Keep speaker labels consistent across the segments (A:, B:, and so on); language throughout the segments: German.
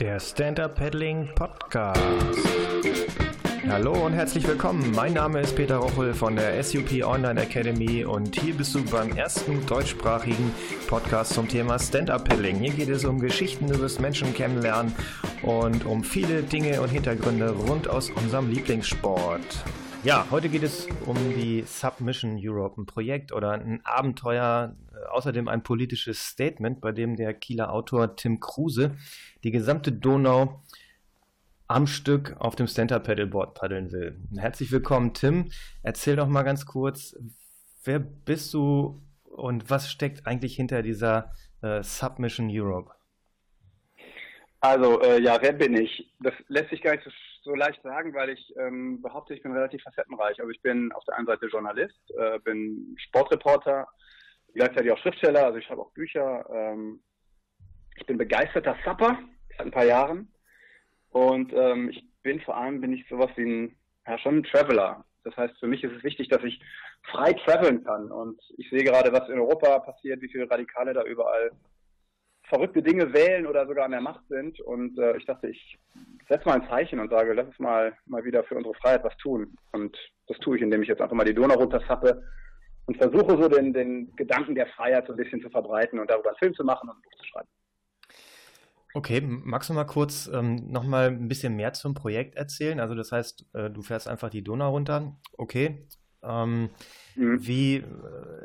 A: Der Stand-Up Paddling Podcast. Hallo und herzlich willkommen. Mein Name ist Peter Rochel von der SUP Online Academy und hier bist du beim ersten deutschsprachigen Podcast zum Thema Stand-Up Paddling. Hier geht es um Geschichten über das Menschen kennenlernen und um viele Dinge und Hintergründe rund aus unserem Lieblingssport. Ja, heute geht es um die Submission Europe, ein Projekt oder ein Abenteuer, außerdem ein politisches Statement, bei dem der Kieler Autor Tim Kruse die gesamte Donau am Stück auf dem Stand-Up Paddleboard paddeln will. Herzlich willkommen, Tim. Erzähl doch mal ganz kurz, wer bist du und was steckt eigentlich hinter dieser äh, Submission Europe?
B: Also, äh, ja, wer bin ich? Das lässt sich gar nicht so so leicht sagen, weil ich ähm, behaupte, ich bin relativ facettenreich. Also ich bin auf der einen Seite Journalist, äh, bin Sportreporter, gleichzeitig auch Schriftsteller, also ich schreibe auch Bücher. Ähm, ich bin begeisterter Supper seit ein paar Jahren und ähm, ich bin vor allem bin ich sowas wie ein ja schon ein Traveler. Das heißt, für mich ist es wichtig, dass ich frei traveln kann und ich sehe gerade, was in Europa passiert, wie viele Radikale da überall verrückte Dinge wählen oder sogar an der Macht sind. Und äh, ich dachte, ich setze mal ein Zeichen und sage, lass uns mal, mal wieder für unsere Freiheit was tun. Und das tue ich, indem ich jetzt einfach mal die Donau runterzappe und versuche so den, den Gedanken der Freiheit so ein bisschen zu verbreiten und darüber einen Film zu machen und ein Buch zu schreiben.
A: Okay, magst du mal kurz ähm, nochmal ein bisschen mehr zum Projekt erzählen? Also das heißt, äh, du fährst einfach die Donau runter. Okay. Ähm, mhm. wie, äh,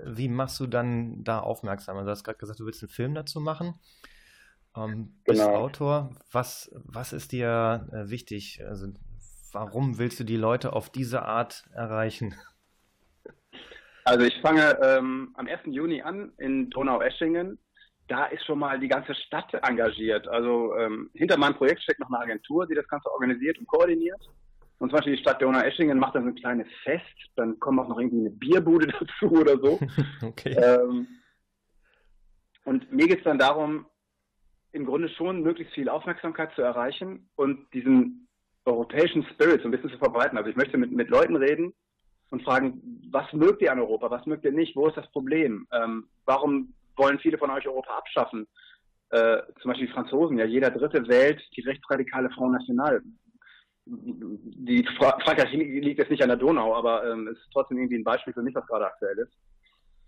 A: wie machst du dann da aufmerksam? Also du hast gerade gesagt, du willst einen Film dazu machen. Ähm, bist genau. Autor. Was, was ist dir äh, wichtig? Also, warum willst du die Leute auf diese Art erreichen?
B: Also ich fange ähm, am 1. Juni an in Donau-Eschingen. Da ist schon mal die ganze Stadt engagiert. Also ähm, hinter meinem Projekt steckt noch eine Agentur, die das Ganze organisiert und koordiniert. Und zum Beispiel die Stadt Donau-Eschingen macht dann so ein kleines Fest. Dann kommt auch noch irgendwie eine Bierbude dazu oder so. okay. Ähm, und mir geht es dann darum, im Grunde schon möglichst viel Aufmerksamkeit zu erreichen und diesen europäischen Spirit so ein bisschen zu verbreiten. Also ich möchte mit, mit Leuten reden und fragen, was mögt ihr an Europa, was mögt ihr nicht, wo ist das Problem, ähm, warum wollen viele von euch Europa abschaffen? Äh, zum Beispiel die Franzosen, ja, jeder Dritte wählt die rechtsradikale Front National. Die Fra Frankreich liegt jetzt nicht an der Donau, aber ähm, es ist trotzdem irgendwie ein Beispiel für mich, was gerade aktuell ist.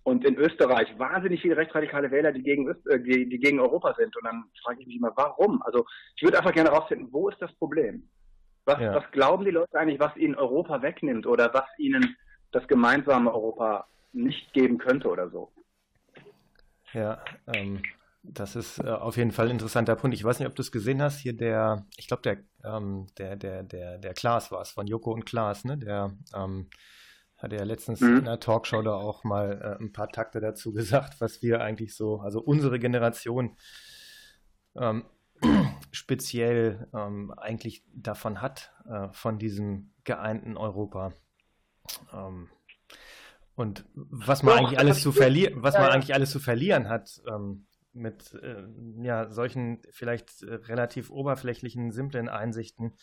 B: Und in Österreich wahnsinnig viele rechtsradikale Wähler, die gegen, äh, die gegen Europa sind. Und dann frage ich mich immer, warum? Also ich würde einfach gerne herausfinden, wo ist das Problem? Was, ja. was glauben die Leute eigentlich, was ihnen Europa wegnimmt oder was ihnen das gemeinsame Europa nicht geben könnte oder so?
A: Ja, ähm, das ist äh, auf jeden Fall ein interessanter Punkt. Ich weiß nicht, ob du es gesehen hast, hier der, ich glaube, der, ähm, der, der, der, der Klaas war es, von Joko und Klaas, ne? Der ähm, hatte ja letztens mhm. in der Talkshow da auch mal äh, ein paar Takte dazu gesagt, was wir eigentlich so, also unsere Generation ähm, speziell ähm, eigentlich davon hat, äh, von diesem geeinten Europa. Ähm, und was man Doch, eigentlich alles zu verlieren, was ja, man ja. eigentlich alles zu verlieren hat ähm, mit äh, ja, solchen vielleicht äh, relativ oberflächlichen, simplen Einsichten,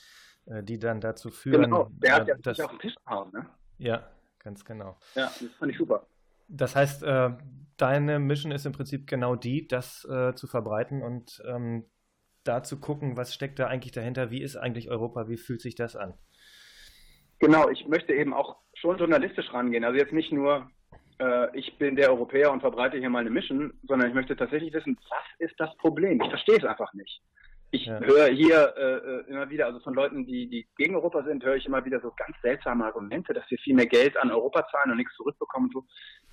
A: äh, die dann dazu führen. Genau,
B: der hat ja dass, auf den Tisch gehauen, ne?
A: Ja, ganz genau.
B: Ja, das fand ich super.
A: Das heißt, äh, deine Mission ist im Prinzip genau die, das äh, zu verbreiten und ähm, da zu gucken, was steckt da eigentlich dahinter, wie ist eigentlich Europa, wie fühlt sich das an?
B: Genau, ich möchte eben auch schon journalistisch rangehen. Also jetzt nicht nur, äh, ich bin der Europäer und verbreite hier mal eine Mission, sondern ich möchte tatsächlich wissen, was ist das Problem? Ich verstehe es einfach nicht. Ich ja. höre hier äh, äh, immer wieder, also von Leuten, die, die gegen Europa sind, höre ich immer wieder so ganz seltsame Argumente, dass wir viel mehr Geld an Europa zahlen und nichts zurückbekommen. so.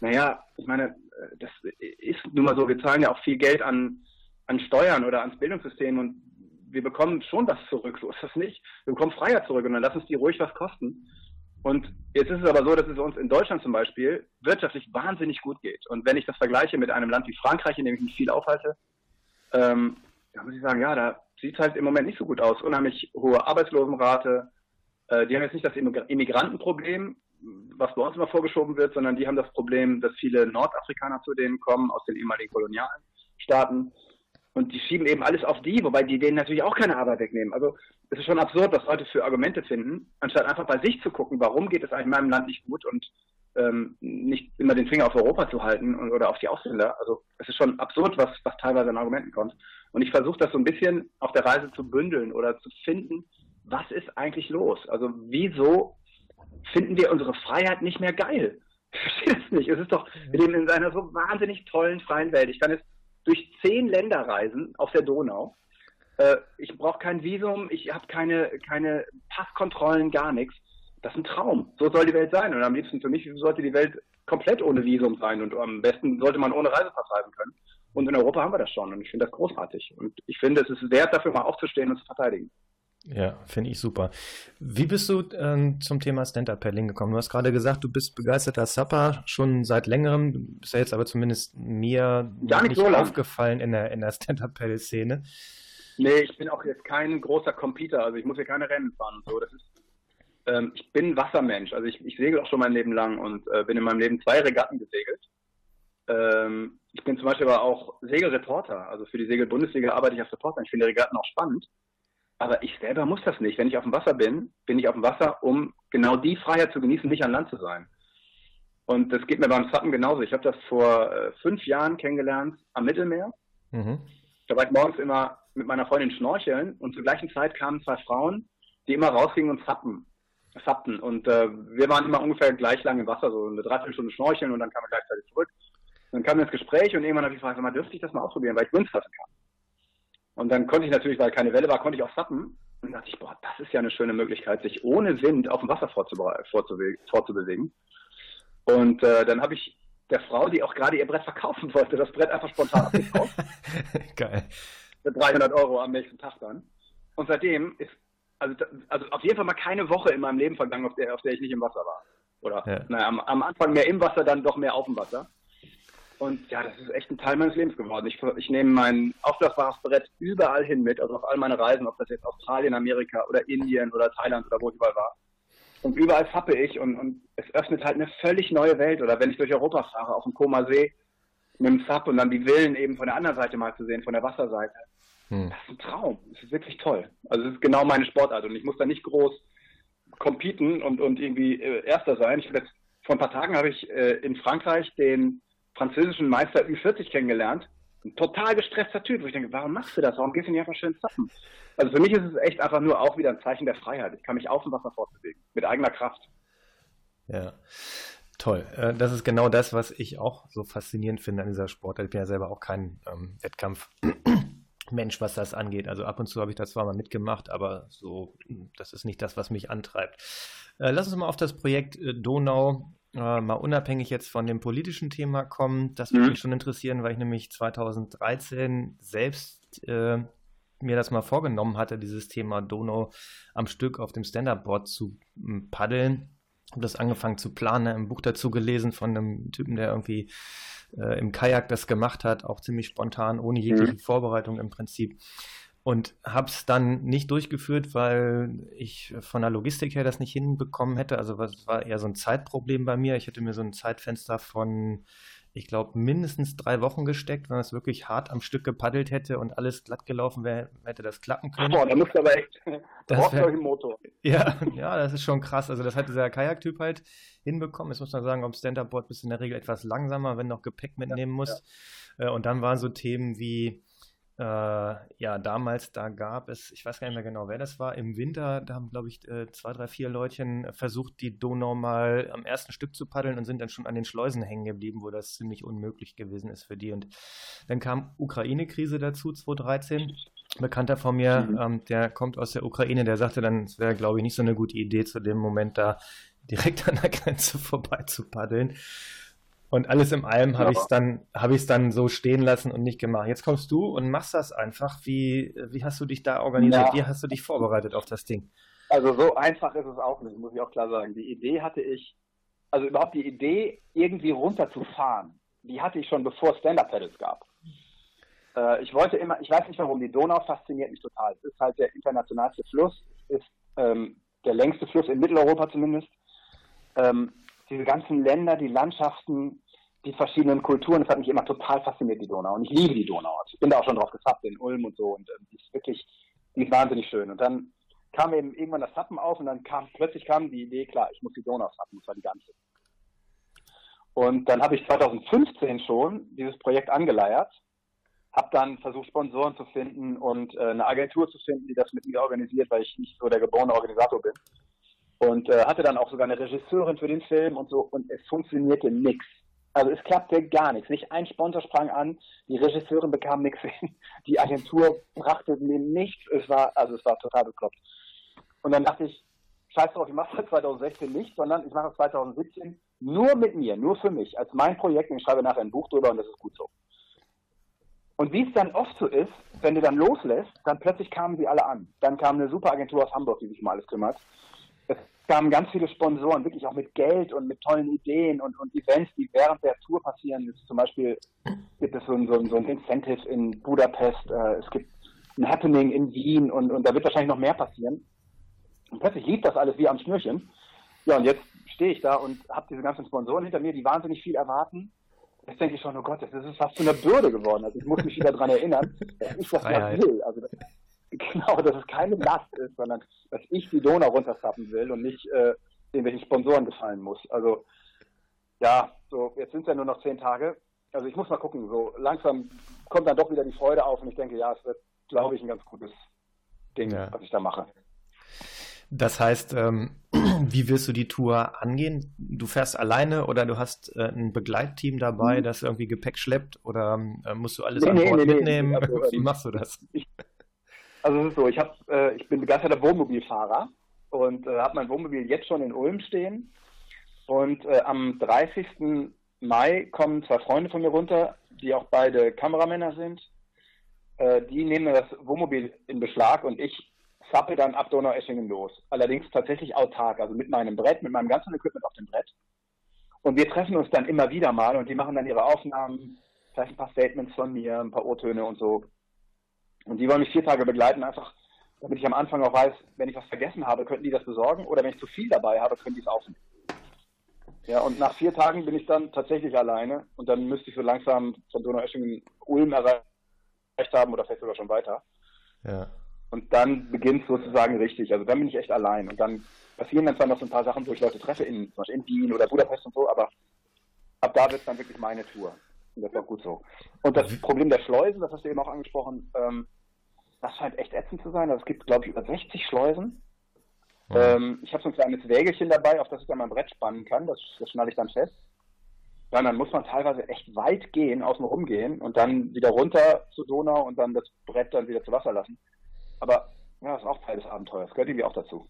B: Naja, ich meine, äh, das ist nun mal so, wir zahlen ja auch viel Geld an, an Steuern oder ans Bildungssystem und wir bekommen schon was zurück, so ist das nicht. Wir bekommen Freiheit zurück und dann lass uns die ruhig was kosten. Und jetzt ist es aber so, dass es uns in Deutschland zum Beispiel wirtschaftlich wahnsinnig gut geht. Und wenn ich das vergleiche mit einem Land wie Frankreich, in dem ich mich viel aufhalte, ähm, da muss ich sagen, ja, da sieht halt im Moment nicht so gut aus. Unheimlich hohe Arbeitslosenrate. Äh, die haben jetzt nicht das Immigrantenproblem, was bei uns immer vorgeschoben wird, sondern die haben das Problem, dass viele Nordafrikaner zu denen kommen aus den ehemaligen Kolonialstaaten. Und die schieben eben alles auf die, wobei die denen natürlich auch keine Arbeit wegnehmen. Also es ist schon absurd, was Leute für Argumente finden, anstatt einfach bei sich zu gucken, warum geht es eigentlich in meinem Land nicht gut und ähm, nicht immer den Finger auf Europa zu halten und, oder auf die Ausländer. Also es ist schon absurd, was, was teilweise an Argumenten kommt. Und ich versuche das so ein bisschen auf der Reise zu bündeln oder zu finden, was ist eigentlich los? Also wieso finden wir unsere Freiheit nicht mehr geil? Ich verstehe es nicht. Es ist doch, wir leben in einer so wahnsinnig tollen, freien Welt. Ich kann jetzt durch zehn Länder reisen auf der Donau. Äh, ich brauche kein Visum, ich habe keine, keine Passkontrollen, gar nichts. Das ist ein Traum. So soll die Welt sein. Und am liebsten für mich sollte die Welt komplett ohne Visum sein. Und am besten sollte man ohne Reisepass reisen können. Und in Europa haben wir das schon. Und ich finde das großartig. Und ich finde, es ist wert, dafür mal aufzustehen und zu verteidigen.
A: Ja, finde ich super. Wie bist du ähm, zum Thema Stand-Up-Paddling gekommen? Du hast gerade gesagt, du bist begeisterter Supper schon seit längerem. Du bist ja jetzt aber zumindest mir
B: Gar nicht, nicht so
A: aufgefallen in der, in der Stand-Up-Paddle-Szene.
B: Nee, ich bin auch jetzt kein großer Computer. Also ich muss hier keine Rennen fahren und so. Das ist, ähm, ich bin Wassermensch. Also ich, ich segel auch schon mein Leben lang und äh, bin in meinem Leben zwei Regatten gesegelt. Ähm, ich bin zum Beispiel aber auch Segelreporter. Also für die Segel-Bundesliga arbeite ich als Reporter. Ich finde Regatten auch spannend. Aber ich selber muss das nicht. Wenn ich auf dem Wasser bin, bin ich auf dem Wasser, um genau die Freiheit zu genießen, nicht an Land zu sein. Und das geht mir beim Suppen genauso. Ich habe das vor äh, fünf Jahren kennengelernt am Mittelmeer. Mhm. Da war ich morgens immer mit meiner Freundin schnorcheln und zur gleichen Zeit kamen zwei Frauen, die immer rausgingen und zappen, zappten. Und äh, wir waren immer ungefähr gleich lang im Wasser, so eine Dreiviertelstunde schnorcheln und dann kamen wir gleichzeitig zurück. Und dann kam ins Gespräch und irgendwann habe ich gefragt, mal, dürfte ich das mal ausprobieren, weil ich Windsurfen kann. Und dann konnte ich natürlich, weil keine Welle war, konnte ich auch sappen. Und dachte ich, boah, das ist ja eine schöne Möglichkeit, sich ohne Wind auf dem Wasser vorzubewegen. Und äh, dann habe ich der Frau, die auch gerade ihr Brett verkaufen wollte, das Brett einfach spontan abgekauft. Geil. Für 300 Euro am nächsten Tag dann. Und seitdem ist, also, also auf jeden Fall mal keine Woche in meinem Leben vergangen, auf der, auf der ich nicht im Wasser war. Oder, ja. naja, am, am Anfang mehr im Wasser, dann doch mehr auf dem Wasser. Und ja, das ist echt ein Teil meines Lebens geworden. Ich, ich nehme mein aufblasbares Brett überall hin mit, also auf all meine Reisen, ob das jetzt Australien, Amerika oder Indien oder Thailand oder wo ich überall war. Und überall fappe ich und, und es öffnet halt eine völlig neue Welt. Oder wenn ich durch Europa fahre, auf dem Koma See mit dem Sub und dann die Villen eben von der anderen Seite mal zu sehen, von der Wasserseite. Hm. Das ist ein Traum. Das ist wirklich toll. Also es ist genau meine Sportart und ich muss da nicht groß competen und, und irgendwie äh, Erster sein. Ich jetzt, vor ein paar Tagen habe ich äh, in Frankreich den französischen Meister Ü40 kennengelernt. Ein total gestresster Typ, wo ich denke, warum machst du das? Warum gehst du nicht einfach schön zappen? Also für mich ist es echt einfach nur auch wieder ein Zeichen der Freiheit. Ich kann mich auf dem Wasser fortbewegen, mit eigener Kraft.
A: Ja, toll. Äh, das ist genau das, was ich auch so faszinierend finde an dieser Sportart. Ich bin ja selber auch kein ähm, Wettkampfmensch, was das angeht. Also ab und zu habe ich das zwar mal mitgemacht, aber so, das ist nicht das, was mich antreibt. Äh, lass uns mal auf das Projekt äh, Donau äh, mal unabhängig jetzt von dem politischen Thema kommen. Das würde mhm. mich schon interessieren, weil ich nämlich 2013 selbst äh, mir das mal vorgenommen hatte, dieses Thema Donau am Stück auf dem Stand-Up-Board zu hm, paddeln. Habe das angefangen zu planen, ein Buch dazu gelesen von einem Typen, der irgendwie äh, im Kajak das gemacht hat, auch ziemlich spontan, ohne jegliche mhm. Vorbereitung im Prinzip und habe es dann nicht durchgeführt, weil ich von der Logistik her das nicht hinbekommen hätte. Also es war eher so ein Zeitproblem bei mir. Ich hätte mir so ein Zeitfenster von, ich glaube, mindestens drei Wochen gesteckt, wenn es wirklich hart am Stück gepaddelt hätte und alles glatt gelaufen wäre, hätte das klappen können.
B: Boah, da musst du aber echt,
A: da brauchst du einen Motor. Ja, ja, das ist schon krass. Also das hat dieser Kajaktyp halt hinbekommen. Jetzt muss man sagen, am Stand-Up-Board bist du in der Regel etwas langsamer, wenn du noch Gepäck mitnehmen musst. Ja, ja. Äh, und dann waren so Themen wie äh, ja, damals, da gab es, ich weiß gar nicht mehr genau, wer das war, im Winter, da haben, glaube ich, äh, zwei, drei, vier Leutchen versucht, die Donau mal am ersten Stück zu paddeln und sind dann schon an den Schleusen hängen geblieben, wo das ziemlich unmöglich gewesen ist für die. Und dann kam Ukraine-Krise dazu, 2013. Ein Bekannter von mir, mhm. ähm, der kommt aus der Ukraine, der sagte dann, es wäre, glaube ich, nicht so eine gute Idee, zu dem Moment da direkt an der Grenze vorbei zu paddeln. Und alles im allem habe ich es dann, habe ich es dann so stehen lassen und nicht gemacht. Jetzt kommst du und machst das einfach. Wie, wie hast du dich da organisiert? Ja. Wie hast du dich vorbereitet auf das Ding?
B: Also so einfach ist es auch nicht, muss ich auch klar sagen. Die Idee hatte ich, also überhaupt die Idee, irgendwie runterzufahren, die hatte ich schon bevor Stand-Up-Pedals gab. Äh, ich wollte immer, ich weiß nicht warum, die Donau fasziniert mich total. Es ist halt der internationalste Fluss, ist ähm, der längste Fluss in Mitteleuropa zumindest. Ähm, diese ganzen Länder, die Landschaften, die verschiedenen Kulturen, das hat mich immer total fasziniert, die Donau. Und ich liebe die Donau. Ich bin da auch schon drauf gesappt in Ulm und so. Und äh, die ist wirklich, die ist wahnsinnig schön. Und dann kam eben irgendwann das Sappen auf und dann kam, plötzlich kam die Idee, klar, ich muss die Donau sappen, und zwar die ganze. Und dann habe ich 2015 schon dieses Projekt angeleiert, habe dann versucht, Sponsoren zu finden und äh, eine Agentur zu finden, die das mit mir organisiert, weil ich nicht so der geborene Organisator bin. Und äh, hatte dann auch sogar eine Regisseurin für den Film und so. Und es funktionierte nichts. Also es klappte gar nichts. Nicht ein Sponsor sprang an, die Regisseurin bekam nichts hin, die Agentur brachte mir nichts. Es war, also es war total bekloppt. Und dann dachte ich, scheiß drauf, ich mache das 2016 nicht, sondern ich mache es 2017 nur mit mir, nur für mich, als mein Projekt und ich schreibe nachher ein Buch drüber und das ist gut so. Und wie es dann oft so ist, wenn du dann loslässt, dann plötzlich kamen sie alle an. Dann kam eine super Agentur aus Hamburg, die sich um alles kümmert. Es kamen ganz viele Sponsoren, wirklich auch mit Geld und mit tollen Ideen und, und Events, die während der Tour passieren. Zum Beispiel gibt es so ein, so ein, so ein Incentive in Budapest, äh, es gibt ein Happening in Wien und, und da wird wahrscheinlich noch mehr passieren. Und plötzlich lief das alles wie am Schnürchen. Ja, und jetzt stehe ich da und habe diese ganzen Sponsoren hinter mir, die wahnsinnig viel erwarten. Jetzt denke ich schon, oh Gott, das ist fast zu einer Bürde geworden. Also ich muss mich wieder daran erinnern, dass ich das mal will. Also das, genau, dass es keine Last ist, sondern dass ich die Donau runterzappen will und nicht äh, irgendwelchen Sponsoren gefallen muss. Also ja, so jetzt sind es ja nur noch zehn Tage. Also ich muss mal gucken. So langsam kommt dann doch wieder die Freude auf und ich denke, ja, es wird, glaube ich, ein ganz gutes Ding, ja. was ich da mache.
A: Das heißt, ähm, wie wirst du die Tour angehen? Du fährst alleine oder du hast äh, ein Begleitteam dabei, mhm. das irgendwie Gepäck schleppt oder äh, musst du alles nee, an Bord nee, mitnehmen? Also, wie ähm, machst du das?
B: Ich, also es ist so, ich, hab, äh, ich bin begeisterter Wohnmobilfahrer und äh, habe mein Wohnmobil jetzt schon in Ulm stehen. Und äh, am 30. Mai kommen zwei Freunde von mir runter, die auch beide Kameramänner sind. Äh, die nehmen das Wohnmobil in Beschlag und ich zappe dann ab Donaueschingen los. Allerdings tatsächlich autark, also mit meinem Brett, mit meinem ganzen Equipment auf dem Brett. Und wir treffen uns dann immer wieder mal und die machen dann ihre Aufnahmen, vielleicht ein paar Statements von mir, ein paar O-Töne und so. Und die wollen mich vier Tage begleiten, einfach damit ich am Anfang auch weiß, wenn ich was vergessen habe, könnten die das besorgen oder wenn ich zu viel dabei habe, können die es aufnehmen. Ja, und nach vier Tagen bin ich dann tatsächlich alleine und dann müsste ich so langsam von Donaueschingen Ulm erreicht haben oder vielleicht sogar schon weiter. Ja. Und dann beginnt es sozusagen richtig. Also dann bin ich echt allein. Und dann passieren dann zwar noch so ein paar Sachen, wo ich Leute treffe, in, zum Beispiel in Wien oder Budapest und so, aber ab da wird es dann wirklich meine Tour. Und das ist auch gut so. Und das Problem der Schleusen, das hast du eben auch angesprochen, ähm, das scheint echt ätzend zu sein. Also es gibt, glaube ich, über 60 Schleusen. Mhm. Ähm, ich habe so ein kleines Wägelchen dabei, auf das ich dann mein Brett spannen kann. Das, das schnalle ich dann fest. Ja, dann muss man teilweise echt weit gehen, außen rumgehen und dann wieder runter zur Donau und dann das Brett dann wieder zu Wasser lassen. Aber ja, das ist auch Teil des Abenteuers. Gehört irgendwie auch dazu.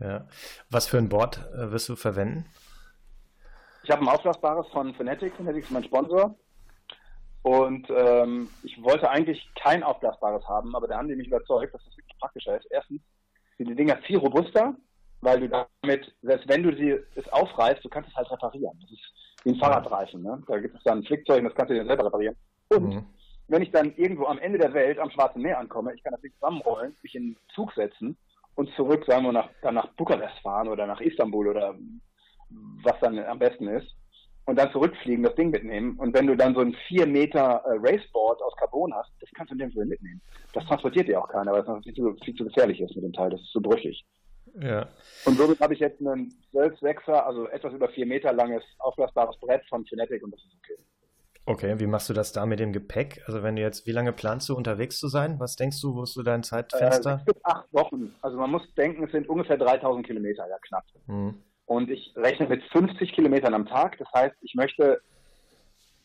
A: Ja. Was für ein Board äh, wirst du verwenden?
B: Ich habe ein aufblasbares von Fanatics. Fanatics ist mein Sponsor. Und ähm, ich wollte eigentlich kein aufblasbares haben, aber da haben die mich überzeugt, dass das wirklich praktischer ist. Erstens sind die Dinger viel robuster, weil du damit, selbst wenn du sie es aufreißt, du kannst es halt reparieren. Das ist wie ein Fahrradreifen. Ne? Da gibt es dann ein Flickzeug und das kannst du dir selber reparieren. Und mhm wenn ich dann irgendwo am Ende der Welt am Schwarzen Meer ankomme, ich kann das Ding zusammenrollen, mich in den Zug setzen und zurück, sagen wir, nach, dann nach Bukarest fahren oder nach Istanbul oder was dann am besten ist und dann zurückfliegen, das Ding mitnehmen. Und wenn du dann so ein 4 Meter äh, Raceboard aus Carbon hast, das kannst du nirgendwo mitnehmen. Das transportiert dir auch keiner, weil es noch viel zu, viel zu gefährlich ist mit dem Teil. Das ist zu brüchig. Ja. Und somit habe ich jetzt einen 12-6er, also etwas über 4 Meter langes, aufblasbares Brett von Kinetic und das ist okay.
A: Okay, wie machst du das da mit dem Gepäck? Also wenn du jetzt, wie lange planst du unterwegs zu sein? Was denkst du, wo ist so dein Zeitfenster?
B: Äh, acht Wochen. Also man muss denken, es sind ungefähr 3000 Kilometer, ja knapp. Mhm. Und ich rechne mit 50 Kilometern am Tag. Das heißt, ich möchte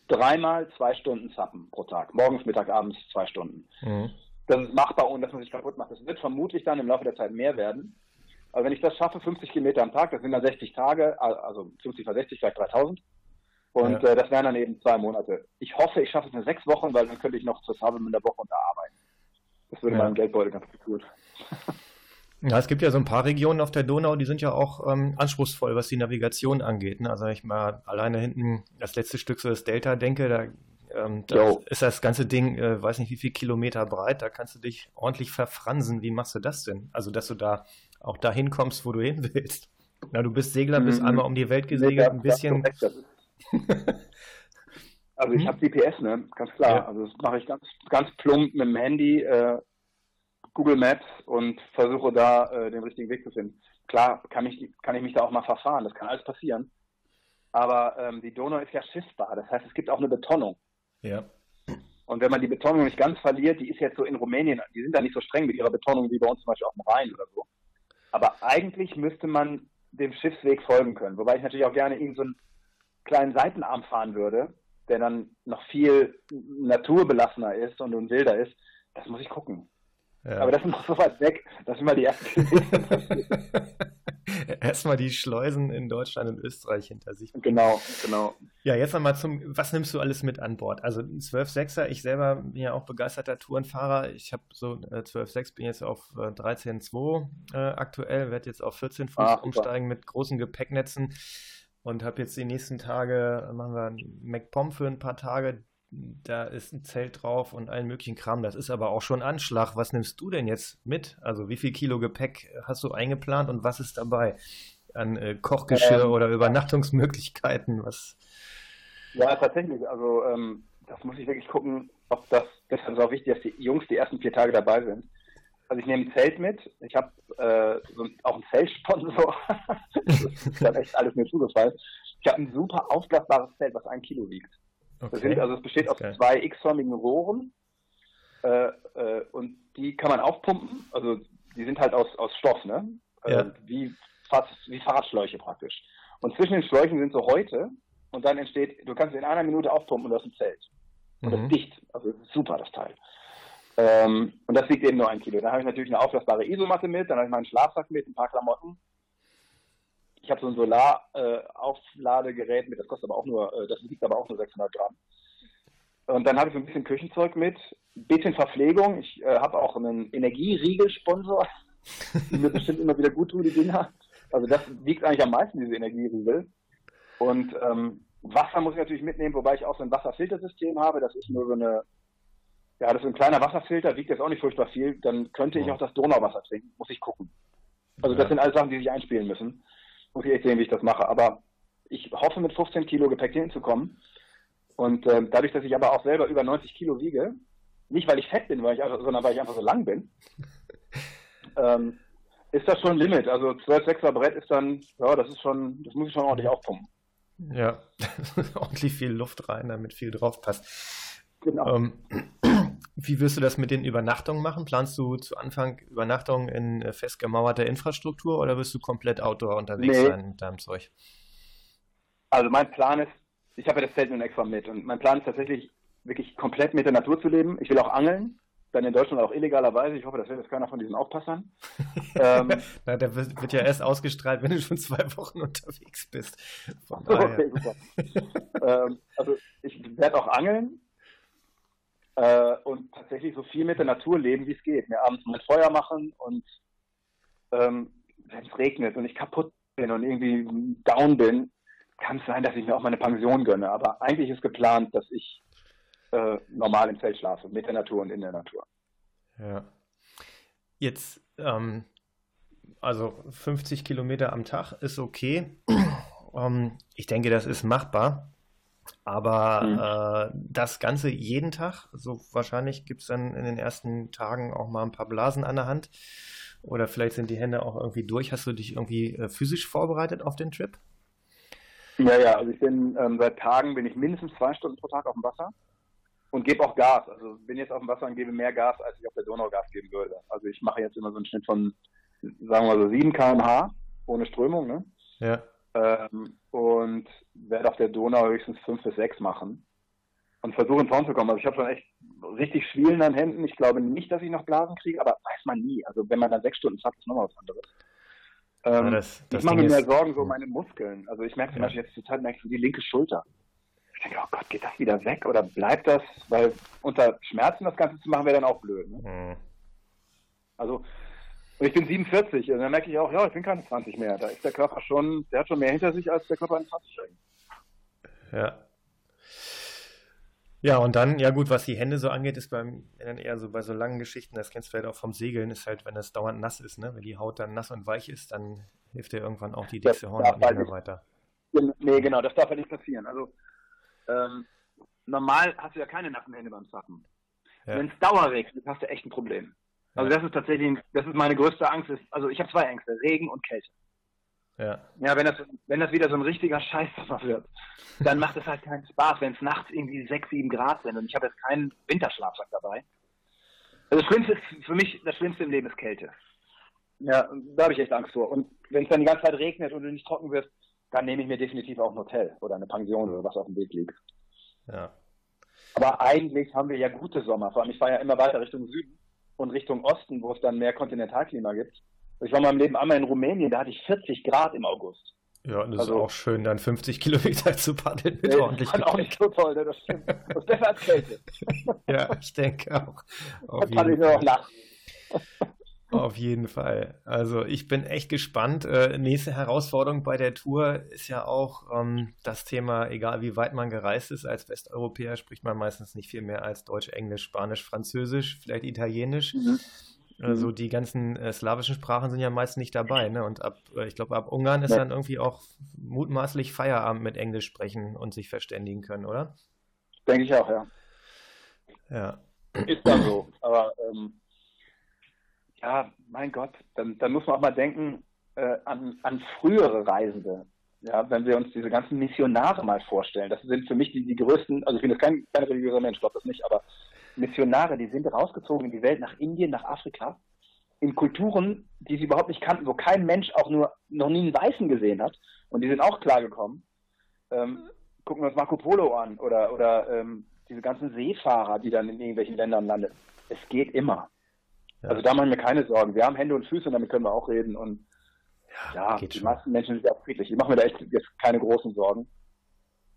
B: dreimal zwei Stunden zappen pro Tag. Morgens, Mittag, abends zwei Stunden. Mhm. Das ist machbar, ohne dass man sich kaputt macht. Das wird vermutlich dann im Laufe der Zeit mehr werden. Aber wenn ich das schaffe, 50 Kilometer am Tag, das sind dann 60 Tage, also 50 mal 60, vielleicht 3000. Und ja. äh, das wären dann eben zwei Monate. Ich hoffe, ich schaffe es in sechs Wochen, weil dann könnte ich noch zur Farbe in der Woche unterarbeiten. Das würde ja. meinem Geldbeutel ganz gut tun.
A: Ja, es gibt ja so ein paar Regionen auf der Donau, die sind ja auch ähm, anspruchsvoll, was die Navigation angeht. Ne? Also ich mal alleine hinten das letzte Stück so das Delta denke, da, ähm, da ist das ganze Ding, äh, weiß nicht wie viel Kilometer breit, da kannst du dich ordentlich verfransen. Wie machst du das denn? Also dass du da auch dahin kommst, wo du hin willst. Na, du bist Segler, bist mhm. einmal um die Welt gesegelt, ein bisschen.
B: Also ich hm? habe GPS, ne? Ganz klar. Ja. Also das mache ich ganz, ganz plump mit dem Handy, äh, Google Maps und versuche da äh, den richtigen Weg zu finden. Klar kann ich, kann ich mich da auch mal verfahren, das kann alles passieren. Aber ähm, die Donau ist ja schiffbar. Das heißt, es gibt auch eine Betonung.
A: Ja.
B: Und wenn man die Betonung nicht ganz verliert, die ist jetzt so in Rumänien, die sind da nicht so streng mit ihrer Betonung wie bei uns zum Beispiel auf dem Rhein oder so. Aber eigentlich müsste man dem Schiffsweg folgen können. Wobei ich natürlich auch gerne irgendeinen so kleinen Seitenarm fahren würde, der dann noch viel naturbelassener ist und, und wilder ist. Das muss ich gucken. Ja. Aber das ist noch so weit weg, dass immer die ersten
A: Erstmal die Schleusen in Deutschland und Österreich hinter sich.
B: Genau, genau.
A: Ja, jetzt nochmal zum, was nimmst du alles mit an Bord? Also 12.6er, ich selber bin ja auch begeisterter Tourenfahrer. Ich habe so äh, 12.6, bin jetzt auf äh, 13.2 äh, aktuell, werde jetzt auf 14 Fuß ah, umsteigen mit großen Gepäcknetzen und habe jetzt die nächsten Tage, machen wir MacPom für ein paar Tage, da ist ein Zelt drauf und allen möglichen Kram. Das ist aber auch schon Anschlag. Was nimmst du denn jetzt mit? Also wie viel Kilo Gepäck hast du eingeplant und was ist dabei? An äh, Kochgeschirr ähm, oder Übernachtungsmöglichkeiten? Was?
B: Ja, tatsächlich. Also ähm, das muss ich wirklich gucken, ob das, deshalb ist auch wichtig, dass die Jungs die ersten vier Tage dabei sind. Also ich nehme ein Zelt mit. Ich habe äh, auch einen Zeltsponsor. das ist dann echt alles mir zugefallen. Ich habe ein super aufblasbares Zelt, was ein Kilo wiegt. Okay. Sind, also es besteht aus okay. zwei x-förmigen Rohren äh, äh, und die kann man aufpumpen. Also die sind halt aus, aus Stoff, ne? Ja. Äh, wie, fast, wie Fahrradschläuche praktisch. Und zwischen den Schläuchen sind so Häute und dann entsteht, du kannst in einer Minute aufpumpen und das ist ein Zelt. Und mhm. das ist dicht. Also ist super, das Teil. Ähm, und das wiegt eben nur ein Kilo. Dann habe ich natürlich eine auflassbare Isomatte mit, dann habe ich meinen Schlafsack mit, ein paar Klamotten ich habe so ein Solaraufladegerät äh, mit, das kostet aber auch nur, äh, das wiegt aber auch nur 600 Gramm. Und dann habe ich so ein bisschen Küchenzeug mit, ein bisschen Verpflegung. Ich äh, habe auch einen Energieriegel-Sponsor, die mir bestimmt immer wieder gut tun, die Dinger. Also das wiegt eigentlich am meisten, diese Energieriegel. Und ähm, Wasser muss ich natürlich mitnehmen, wobei ich auch so ein Wasserfiltersystem habe. Das ist nur so eine, ja, das ist ein kleiner Wasserfilter, wiegt jetzt auch nicht furchtbar viel. Dann könnte ich auch das Donauwasser trinken, muss ich gucken. Also das sind alles Sachen, die sich einspielen müssen muss ich echt sehen, wie ich das mache. Aber ich hoffe, mit 15 Kilo Gepäck hinzukommen. Und äh, dadurch, dass ich aber auch selber über 90 Kilo wiege, nicht weil ich fett bin, weil ich einfach, sondern weil ich einfach so lang bin, ähm, ist das schon ein Limit. Also 12 6er Brett ist dann, ja, das ist schon, das muss ich schon ordentlich aufpumpen.
A: Ja, ordentlich viel Luft rein, damit viel drauf passt.
B: Genau. Ähm,
A: wie wirst du das mit den Übernachtungen machen? Planst du zu Anfang Übernachtungen in äh, festgemauerter Infrastruktur oder wirst du komplett outdoor unterwegs nee. sein mit deinem Zeug?
B: Also mein Plan ist, ich habe ja das Zelt nun extra mit und mein Plan ist tatsächlich wirklich komplett mit der Natur zu leben. Ich will auch angeln, dann in Deutschland auch illegalerweise. Ich hoffe, das wird jetzt keiner von diesen Aufpassern.
A: ähm, Na, der wird, wird, ja erst ausgestrahlt, wenn du schon zwei Wochen unterwegs bist. Okay,
B: ähm, also ich werde auch angeln äh, und tatsächlich so viel mit der Natur leben, wie es geht. Mir abends mein Feuer machen und ähm, wenn es regnet und ich kaputt bin und irgendwie down bin, kann es sein, dass ich mir auch meine Pension gönne. Aber eigentlich ist geplant, dass ich äh, normal im Zelt schlafe, mit der Natur und in der Natur.
A: Ja. Jetzt, ähm, also 50 Kilometer am Tag ist okay. ähm, ich denke, das ist machbar. Aber mhm. äh, das Ganze jeden Tag, so wahrscheinlich gibt es dann in den ersten Tagen auch mal ein paar Blasen an der Hand. Oder vielleicht sind die Hände auch irgendwie durch. Hast du dich irgendwie äh, physisch vorbereitet auf den Trip?
B: Ja, ja, also ich bin ähm, seit Tagen bin ich mindestens zwei Stunden pro Tag auf dem Wasser und gebe auch Gas. Also bin jetzt auf dem Wasser und gebe mehr Gas, als ich auf der Donau Gas geben würde. Also ich mache jetzt immer so einen Schnitt von, sagen wir so, 7 km/h ohne Strömung, ne?
A: Ja.
B: Ähm, und werde auf der Donau höchstens fünf bis sechs machen und versuche in Form zu kommen. Also ich habe schon echt richtig Schwielen an Händen. Ich glaube nicht, dass ich noch Blasen kriege, aber weiß man nie. Also wenn man dann sechs Stunden fährt, ist nochmal was anderes. Ähm, das, das ich mache mir mehr Sorgen so meine Muskeln. Also ich merke zum ja. Beispiel jetzt zur Zeit merke ich die linke Schulter. Ich denke, oh Gott, geht das wieder weg oder bleibt das? Weil unter Schmerzen das Ganze zu machen wäre dann auch blöd. Ne? Mhm. Also und ich bin 47 und dann merke ich auch, ja, ich bin keine 20 mehr. Da ist der Körper schon, der hat schon mehr hinter sich als der Körper in 20-Jährigen.
A: Ja. Ja, und dann, ja gut, was die Hände so angeht, ist beim dann eher so bei so langen Geschichten, das kennst du vielleicht auch vom Segeln, ist halt, wenn das dauernd nass ist, ne? Wenn die Haut dann nass und weich ist, dann hilft dir irgendwann auch die dickste Hornhaut nicht mehr weiter.
B: Nee, genau, das darf ja nicht passieren. Also ähm, normal hast du ja keine nassen Hände beim Zappen. Ja. Wenn es dauerregnet, hast du echt ein Problem. Also das ist tatsächlich, das ist meine größte Angst. Ist, also ich habe zwei Ängste, Regen und Kälte. Ja. ja, wenn das, wenn das wieder so ein richtiger Scheißsommer wird, dann macht es halt keinen Spaß, wenn es nachts irgendwie 6, 7 Grad sind und ich habe jetzt keinen Winterschlafsack dabei. Also das Schlimmste ist für mich, das Schlimmste im Leben ist Kälte. Ja, da habe ich echt Angst vor. Und wenn es dann die ganze Zeit regnet und du nicht trocken wirst, dann nehme ich mir definitiv auch ein Hotel oder eine Pension oder was auf dem Weg liegt. Ja. Aber eigentlich haben wir ja gute Sommer. Vor allem, ich fahre ja immer weiter Richtung Süden und Richtung Osten, wo es dann mehr Kontinentalklima gibt. Ich war in meinem Leben einmal in Rumänien, da hatte ich 40 Grad im August.
A: Ja, das also, ist auch schön, dann 50 Kilometer zu paddeln
B: mit nee, ordentlich. Das auch nicht so toll, ne? das stimmt. Das ist besser als Kälte.
A: ja, ich denke auch. Jeden paddel ich nur noch nach. Auf jeden Fall. Also ich bin echt gespannt. Äh, nächste Herausforderung bei der Tour ist ja auch ähm, das Thema, egal wie weit man gereist ist, als Westeuropäer spricht man meistens nicht viel mehr als Deutsch, Englisch, Spanisch, Französisch, vielleicht Italienisch. Mhm. Also die ganzen äh, slawischen Sprachen sind ja meist nicht dabei. Ne? Und ab, äh, ich glaube, ab Ungarn ist ja. dann irgendwie auch mutmaßlich Feierabend mit Englisch sprechen und sich verständigen können, oder?
B: Denke ich auch, ja.
A: Ja.
B: Ist dann so. Aber ähm, ja, mein Gott, dann, dann muss man auch mal denken äh, an, an frühere Reisende. Ja, wenn wir uns diese ganzen Missionare mal vorstellen, das sind für mich die, die größten, also ich bin jetzt kein, kein religiöser Mensch, glaube das nicht, aber Missionare, die sind rausgezogen in die Welt, nach Indien, nach Afrika, in Kulturen, die sie überhaupt nicht kannten, wo kein Mensch auch nur noch nie einen Weißen gesehen hat. Und die sind auch klargekommen. Ähm, gucken wir uns Marco Polo an oder, oder ähm, diese ganzen Seefahrer, die dann in irgendwelchen Ländern landen. Es geht immer. Ja. Also da machen wir keine Sorgen. Wir haben Hände und Füße und damit können wir auch reden. Und ja, ja die schon. meisten Menschen sind ja auch friedlich. Ich mache mir da echt jetzt keine großen Sorgen.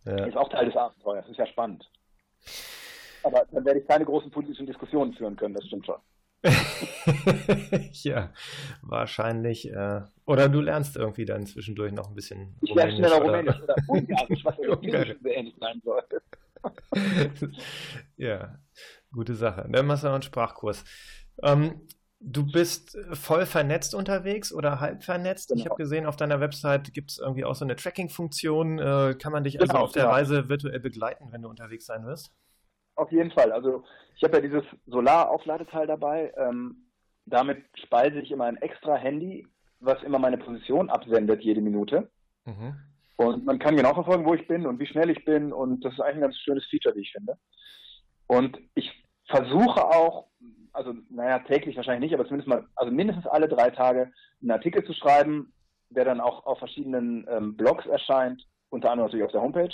B: Ja. Ist auch Teil des Abenteuers. Das ist ja spannend. Aber dann werde ich keine großen politischen Diskussionen führen können, das stimmt schon.
A: ja, wahrscheinlich. Äh, oder du lernst irgendwie dann zwischendurch noch ein bisschen.
B: Ich lerne schneller Rumänisch oder Ungarisch, was ja ähnlich sein sollte.
A: ja, gute Sache. Dann machst du noch einen Sprachkurs. Ähm, du bist voll vernetzt unterwegs oder halb vernetzt. Genau. Ich habe gesehen, auf deiner Website gibt es irgendwie auch so eine Tracking-Funktion. Äh, kann man dich also genau, auf der genau. Reise virtuell begleiten, wenn du unterwegs sein wirst?
B: Auf jeden Fall. Also ich habe ja dieses Solar-Aufladeteil dabei. Ähm, damit speise ich immer ein extra Handy, was immer meine Position absendet jede Minute. Mhm. Und man kann genau verfolgen, wo ich bin und wie schnell ich bin. Und das ist eigentlich ein ganz schönes Feature, wie ich finde. Und ich versuche auch, also naja, täglich wahrscheinlich nicht, aber zumindest mal, also mindestens alle drei Tage einen Artikel zu schreiben, der dann auch auf verschiedenen ähm, Blogs erscheint, unter anderem natürlich auf der Homepage.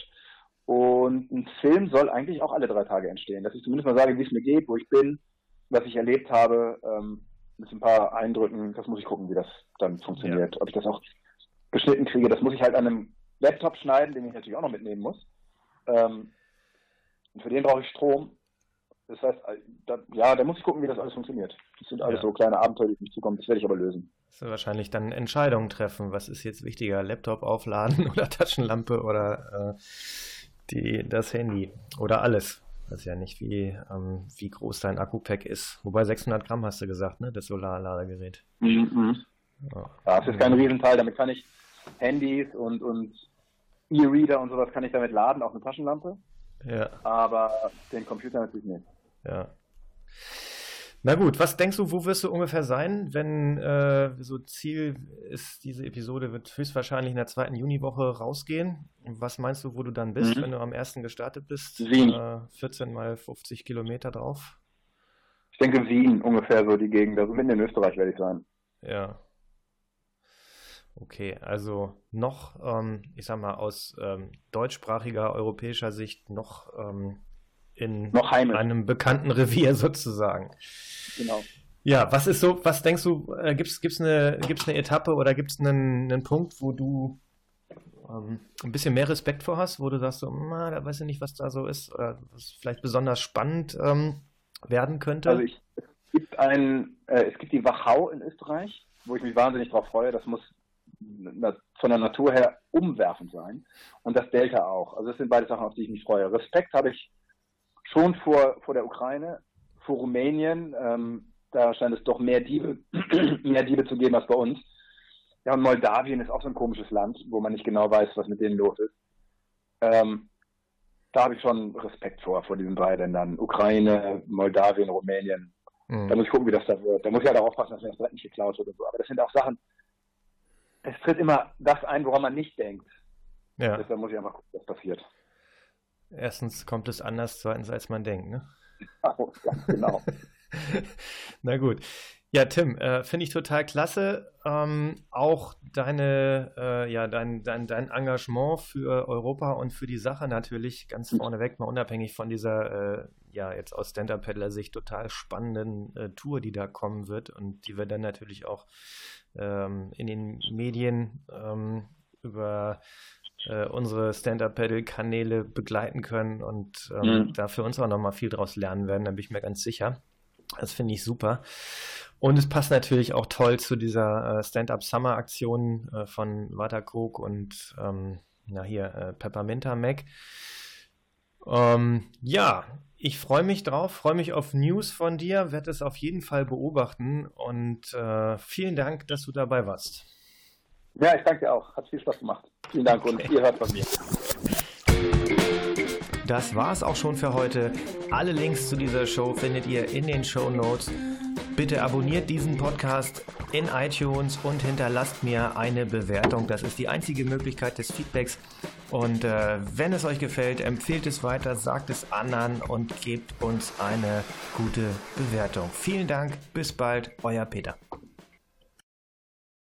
B: Und ein Film soll eigentlich auch alle drei Tage entstehen, dass ich zumindest mal sage, wie es mir geht, wo ich bin, was ich erlebt habe, ähm, mit ein paar Eindrücken. Das muss ich gucken, wie das dann funktioniert. Ja. Ob ich das auch geschnitten kriege, das muss ich halt an einem Laptop schneiden, den ich natürlich auch noch mitnehmen muss. Ähm, und für den brauche ich Strom. Das heißt, äh, da, ja, da muss ich gucken, wie das alles funktioniert. Das sind alles ja. so kleine Abenteuer, die auf mich zukommen. Das werde ich aber lösen.
A: Das wird wahrscheinlich dann Entscheidungen treffen. Was ist jetzt wichtiger? Laptop aufladen oder Taschenlampe oder äh, die, das Handy oder alles? Ist ja nicht, wie, ähm, wie groß dein Akku-Pack ist. Wobei 600 Gramm hast du gesagt, ne? Das Solarladegerät.
B: Mhm. Ja. ja, das ist kein Riesenteil. Damit kann ich Handys und, und E-Reader und sowas kann ich damit laden, auch eine Taschenlampe.
A: Ja.
B: Aber den Computer natürlich nicht.
A: Ja. Na gut, was denkst du, wo wirst du ungefähr sein, wenn äh, so Ziel ist, diese Episode wird höchstwahrscheinlich in der zweiten Juniwoche rausgehen. Was meinst du, wo du dann bist, mhm. wenn du am ersten gestartet bist?
B: Wien. Äh,
A: 14 mal 50 Kilometer drauf?
B: Ich denke Wien ungefähr so die Gegend. Also mitten in Österreich werde ich sein.
A: Ja. Okay, also noch, ähm, ich sag mal, aus ähm, deutschsprachiger europäischer Sicht noch ähm, in einem bekannten Revier sozusagen.
B: Genau.
A: Ja, was ist so, was denkst du, äh, gibt es eine, gibt's eine Etappe oder gibt es einen, einen Punkt, wo du ähm, ein bisschen mehr Respekt vor hast, wo du sagst, so, na, da weiß ich nicht, was da so ist, oder was vielleicht besonders spannend ähm, werden könnte?
B: Also ich, es gibt ein, äh, es gibt die Wachau in Österreich, wo ich mich wahnsinnig drauf freue. Das muss von der Natur her umwerfend sein. Und das Delta auch. Also das sind beide Sachen, auf die ich mich freue. Respekt habe ich schon vor, vor der Ukraine, vor Rumänien. Ähm, da scheint es doch mehr Diebe, mehr Diebe zu geben als bei uns. Ja, und Moldawien ist auch so ein komisches Land, wo man nicht genau weiß, was mit denen los ist. Ähm, da habe ich schon Respekt vor, vor diesen drei Ländern. Ukraine, Moldawien, Rumänien. Mhm. Da muss ich gucken, wie das da wird. Da muss ich halt auch aufpassen, dass mir das nicht geklaut wird und so. Aber das sind auch Sachen, es tritt immer das ein, woran man nicht denkt. Ja. Deshalb muss ich einfach gucken, was passiert.
A: Erstens kommt es anders, zweitens als man denkt, ne?
B: Genau, ganz genau.
A: Na gut. Ja, Tim, äh, finde ich total klasse. Ähm, auch deine, äh, ja, dein, dein, dein Engagement für Europa und für die Sache natürlich ganz vorneweg, mal unabhängig von dieser, äh, ja, jetzt aus Stand-Up-Paddler-Sicht total spannenden äh, Tour, die da kommen wird und die wir dann natürlich auch ähm, in den Medien ähm, über äh, unsere Stand-Up-Paddle-Kanäle begleiten können und ähm, mhm. da für uns auch nochmal viel draus lernen werden, da bin ich mir ganz sicher. Das finde ich super. Und es passt natürlich auch toll zu dieser äh, Stand-Up Summer Aktion äh, von Watercook und ähm, na hier äh, Pepperminta Mac. Ähm, ja, ich freue mich drauf, freue mich auf News von dir, werde es auf jeden Fall beobachten und äh, vielen Dank, dass du dabei warst.
B: Ja, ich danke dir auch. Hat viel Spaß gemacht. Vielen Dank und ihr hört von mir.
A: Das war es auch schon für heute. Alle Links zu dieser Show findet ihr in den Show Notes. Bitte abonniert diesen Podcast in iTunes und hinterlasst mir eine Bewertung. Das ist die einzige Möglichkeit des Feedbacks. Und äh, wenn es euch gefällt, empfehlt es weiter, sagt es anderen und gebt uns eine gute Bewertung. Vielen Dank, bis bald, euer Peter.